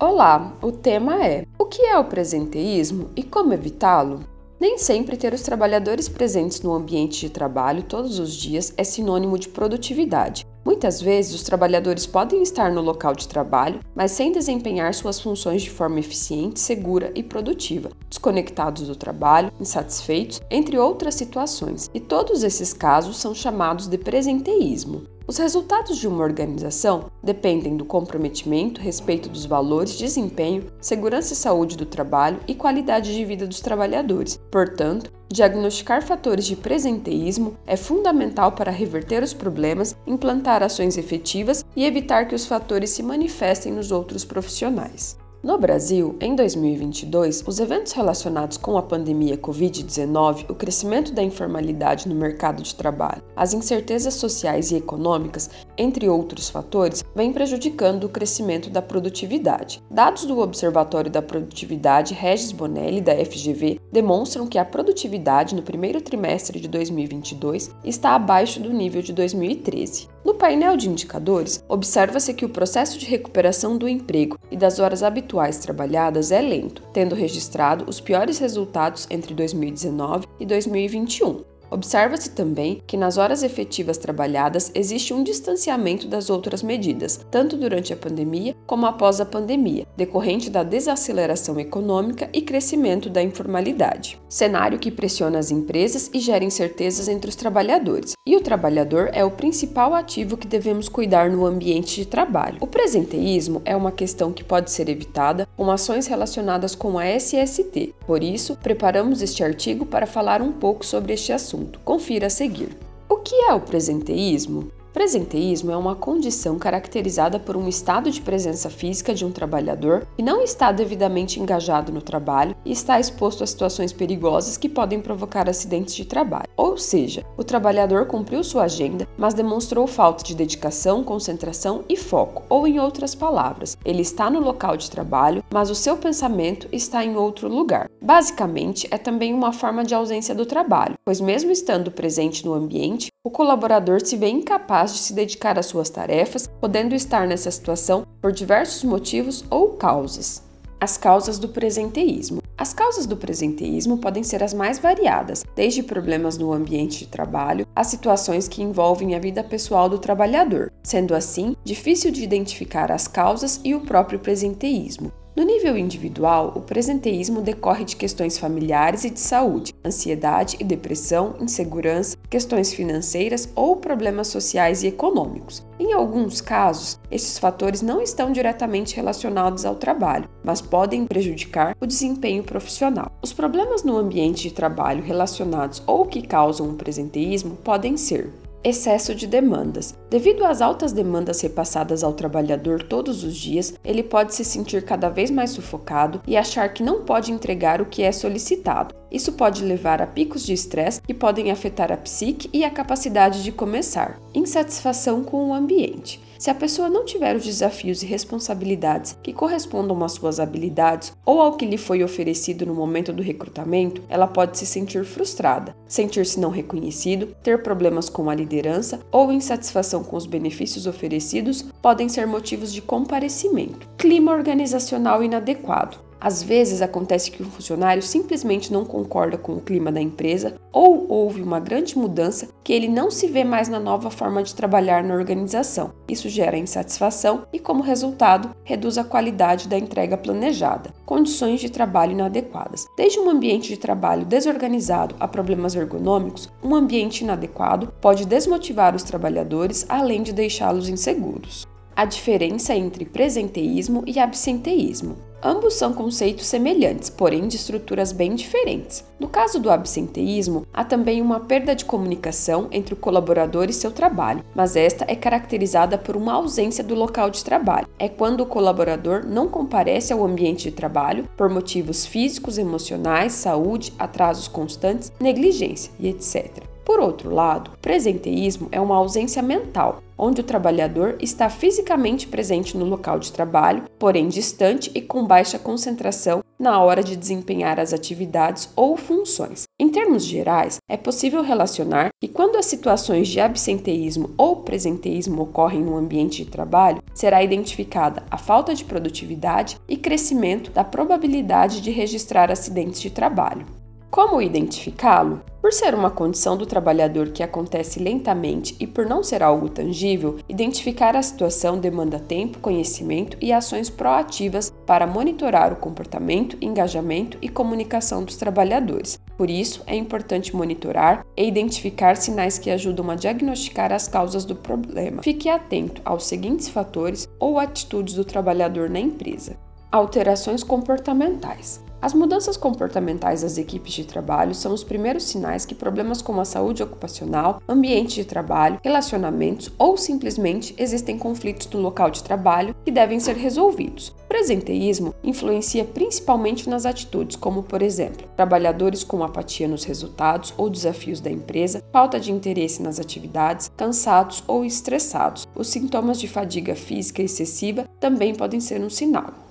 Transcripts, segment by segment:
Olá, o tema é: O que é o presenteísmo e como evitá-lo? Nem sempre ter os trabalhadores presentes no ambiente de trabalho todos os dias é sinônimo de produtividade. Muitas vezes, os trabalhadores podem estar no local de trabalho, mas sem desempenhar suas funções de forma eficiente, segura e produtiva, desconectados do trabalho, insatisfeitos, entre outras situações. E todos esses casos são chamados de presenteísmo. Os resultados de uma organização dependem do comprometimento, respeito dos valores, desempenho, segurança e saúde do trabalho e qualidade de vida dos trabalhadores. Portanto, diagnosticar fatores de presenteísmo é fundamental para reverter os problemas, implantar ações efetivas e evitar que os fatores se manifestem nos outros profissionais. No Brasil, em 2022, os eventos relacionados com a pandemia Covid-19, o crescimento da informalidade no mercado de trabalho, as incertezas sociais e econômicas, entre outros fatores, vêm prejudicando o crescimento da produtividade. Dados do Observatório da Produtividade Regis Bonelli, da FGV, demonstram que a produtividade no primeiro trimestre de 2022 está abaixo do nível de 2013. No painel de indicadores, observa-se que o processo de recuperação do emprego e das horas habituais trabalhadas é lento, tendo registrado os piores resultados entre 2019 e 2021. Observa-se também que nas horas efetivas trabalhadas existe um distanciamento das outras medidas, tanto durante a pandemia como após a pandemia, decorrente da desaceleração econômica e crescimento da informalidade. Cenário que pressiona as empresas e gera incertezas entre os trabalhadores. E o trabalhador é o principal ativo que devemos cuidar no ambiente de trabalho. O presenteísmo é uma questão que pode ser evitada com ações relacionadas com a SST. Por isso, preparamos este artigo para falar um pouco sobre este assunto assunto. Confira a seguir. O que é o presenteísmo? Presenteísmo é uma condição caracterizada por um estado de presença física de um trabalhador que não está devidamente engajado no trabalho e está exposto a situações perigosas que podem provocar acidentes de trabalho. Ou seja, o trabalhador cumpriu sua agenda, mas demonstrou falta de dedicação, concentração e foco, ou em outras palavras, ele está no local de trabalho, mas o seu pensamento está em outro lugar. Basicamente, é também uma forma de ausência do trabalho, pois mesmo estando presente no ambiente, o colaborador se vê incapaz de se dedicar às suas tarefas, podendo estar nessa situação por diversos motivos ou causas. As causas do presenteísmo. As causas do presenteísmo podem ser as mais variadas, desde problemas no ambiente de trabalho a situações que envolvem a vida pessoal do trabalhador, sendo assim difícil de identificar as causas e o próprio presenteísmo. No nível individual, o presenteísmo decorre de questões familiares e de saúde, ansiedade e depressão, insegurança, questões financeiras ou problemas sociais e econômicos. Em alguns casos, esses fatores não estão diretamente relacionados ao trabalho, mas podem prejudicar o desempenho profissional. Os problemas no ambiente de trabalho relacionados ou que causam o presenteísmo podem ser Excesso de demandas. Devido às altas demandas repassadas ao trabalhador todos os dias, ele pode se sentir cada vez mais sufocado e achar que não pode entregar o que é solicitado. Isso pode levar a picos de estresse que podem afetar a psique e a capacidade de começar. Insatisfação com o ambiente. Se a pessoa não tiver os desafios e responsabilidades que correspondam às suas habilidades ou ao que lhe foi oferecido no momento do recrutamento, ela pode se sentir frustrada, sentir-se não reconhecido, ter problemas com a liderança ou insatisfação com os benefícios oferecidos podem ser motivos de comparecimento. Clima organizacional inadequado. Às vezes acontece que um funcionário simplesmente não concorda com o clima da empresa ou houve uma grande mudança que ele não se vê mais na nova forma de trabalhar na organização. Isso gera insatisfação e, como resultado, reduz a qualidade da entrega planejada. Condições de trabalho inadequadas. Desde um ambiente de trabalho desorganizado a problemas ergonômicos, um ambiente inadequado pode desmotivar os trabalhadores além de deixá-los inseguros a diferença entre presenteísmo e absenteísmo. Ambos são conceitos semelhantes, porém de estruturas bem diferentes. No caso do absenteísmo, há também uma perda de comunicação entre o colaborador e seu trabalho, mas esta é caracterizada por uma ausência do local de trabalho. É quando o colaborador não comparece ao ambiente de trabalho por motivos físicos, emocionais, saúde, atrasos constantes, negligência e etc. Por outro lado, presenteísmo é uma ausência mental, onde o trabalhador está fisicamente presente no local de trabalho, porém distante e com baixa concentração na hora de desempenhar as atividades ou funções. Em termos gerais, é possível relacionar que quando as situações de absenteísmo ou presenteísmo ocorrem no ambiente de trabalho, será identificada a falta de produtividade e crescimento da probabilidade de registrar acidentes de trabalho. Como identificá-lo? Por ser uma condição do trabalhador que acontece lentamente e por não ser algo tangível, identificar a situação demanda tempo, conhecimento e ações proativas para monitorar o comportamento, engajamento e comunicação dos trabalhadores. Por isso, é importante monitorar e identificar sinais que ajudam a diagnosticar as causas do problema. Fique atento aos seguintes fatores ou atitudes do trabalhador na empresa. Alterações comportamentais. As mudanças comportamentais das equipes de trabalho são os primeiros sinais que problemas como a saúde ocupacional, ambiente de trabalho, relacionamentos ou simplesmente existem conflitos no local de trabalho que devem ser resolvidos. O presenteísmo influencia principalmente nas atitudes, como, por exemplo, trabalhadores com apatia nos resultados ou desafios da empresa, falta de interesse nas atividades, cansados ou estressados. Os sintomas de fadiga física excessiva também podem ser um sinal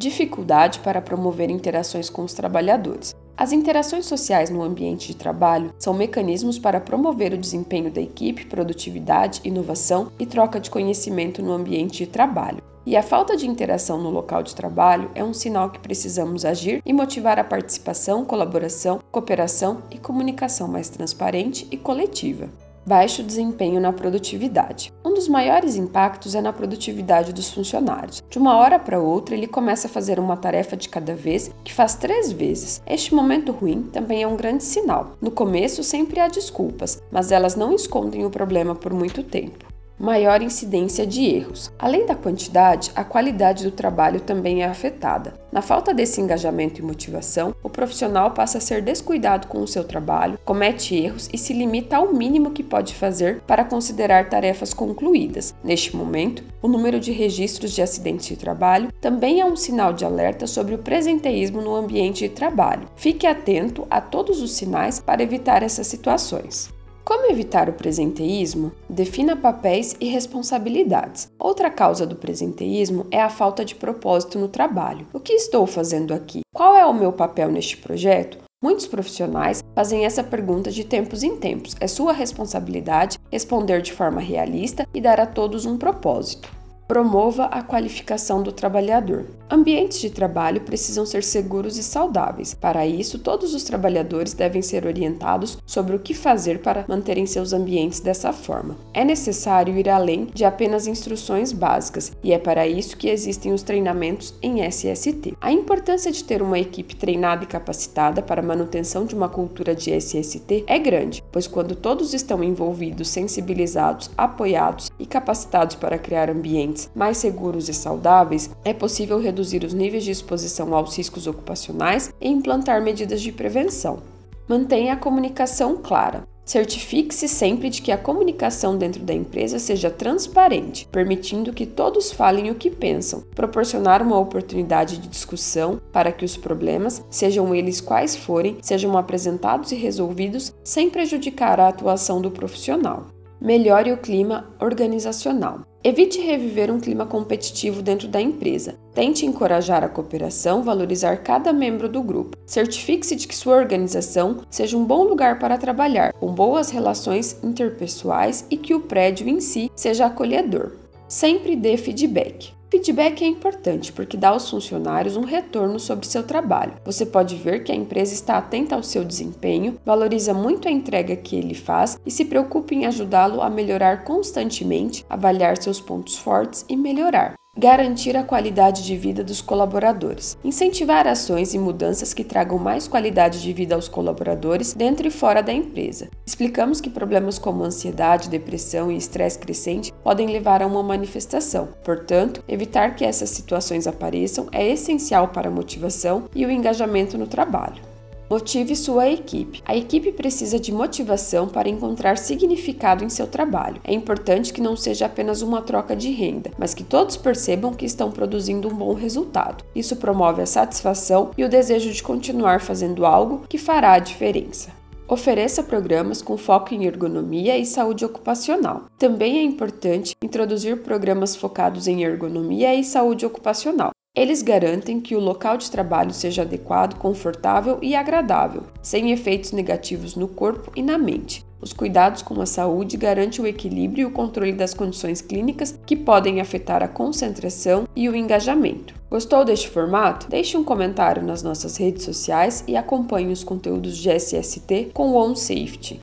dificuldade para promover interações com os trabalhadores. As interações sociais no ambiente de trabalho são mecanismos para promover o desempenho da equipe, produtividade, inovação e troca de conhecimento no ambiente de trabalho. E a falta de interação no local de trabalho é um sinal que precisamos agir e motivar a participação, colaboração, cooperação e comunicação mais transparente e coletiva baixo desempenho na produtividade. Um dos maiores impactos é na produtividade dos funcionários. De uma hora para outra, ele começa a fazer uma tarefa de cada vez, que faz três vezes. Este momento ruim também é um grande sinal. No começo, sempre há desculpas, mas elas não escondem o problema por muito tempo maior incidência de erros. Além da quantidade, a qualidade do trabalho também é afetada. Na falta desse engajamento e motivação, o profissional passa a ser descuidado com o seu trabalho, comete erros e se limita ao mínimo que pode fazer para considerar tarefas concluídas. Neste momento, o número de registros de acidentes de trabalho também é um sinal de alerta sobre o presenteísmo no ambiente de trabalho. Fique atento a todos os sinais para evitar essas situações. Como evitar o presenteísmo? Defina papéis e responsabilidades. Outra causa do presenteísmo é a falta de propósito no trabalho. O que estou fazendo aqui? Qual é o meu papel neste projeto? Muitos profissionais fazem essa pergunta de tempos em tempos. É sua responsabilidade responder de forma realista e dar a todos um propósito. Promova a qualificação do trabalhador. Ambientes de trabalho precisam ser seguros e saudáveis. Para isso, todos os trabalhadores devem ser orientados sobre o que fazer para manterem seus ambientes dessa forma. É necessário ir além de apenas instruções básicas, e é para isso que existem os treinamentos em SST. A importância de ter uma equipe treinada e capacitada para a manutenção de uma cultura de SST é grande, pois quando todos estão envolvidos, sensibilizados, apoiados e capacitados para criar ambientes mais seguros e saudáveis, é possível reduzir os níveis de exposição aos riscos ocupacionais e implantar medidas de prevenção. Mantenha a comunicação clara. Certifique-se sempre de que a comunicação dentro da empresa seja transparente, permitindo que todos falem o que pensam, proporcionar uma oportunidade de discussão para que os problemas, sejam eles quais forem, sejam apresentados e resolvidos sem prejudicar a atuação do profissional. Melhore o clima organizacional. Evite reviver um clima competitivo dentro da empresa. Tente encorajar a cooperação, valorizar cada membro do grupo. Certifique-se de que sua organização seja um bom lugar para trabalhar, com boas relações interpessoais e que o prédio em si seja acolhedor. Sempre dê feedback. Feedback é importante porque dá aos funcionários um retorno sobre seu trabalho. Você pode ver que a empresa está atenta ao seu desempenho, valoriza muito a entrega que ele faz e se preocupa em ajudá-lo a melhorar constantemente, avaliar seus pontos fortes e melhorar. Garantir a qualidade de vida dos colaboradores. Incentivar ações e mudanças que tragam mais qualidade de vida aos colaboradores dentro e fora da empresa. Explicamos que problemas como ansiedade, depressão e estresse crescente podem levar a uma manifestação. Portanto, evitar que essas situações apareçam é essencial para a motivação e o engajamento no trabalho. Motive sua equipe. A equipe precisa de motivação para encontrar significado em seu trabalho. É importante que não seja apenas uma troca de renda, mas que todos percebam que estão produzindo um bom resultado. Isso promove a satisfação e o desejo de continuar fazendo algo que fará a diferença. Ofereça programas com foco em ergonomia e saúde ocupacional. Também é importante introduzir programas focados em ergonomia e saúde ocupacional. Eles garantem que o local de trabalho seja adequado, confortável e agradável, sem efeitos negativos no corpo e na mente. Os cuidados com a saúde garantem o equilíbrio e o controle das condições clínicas que podem afetar a concentração e o engajamento. Gostou deste formato? Deixe um comentário nas nossas redes sociais e acompanhe os conteúdos de SST com o OnSafety.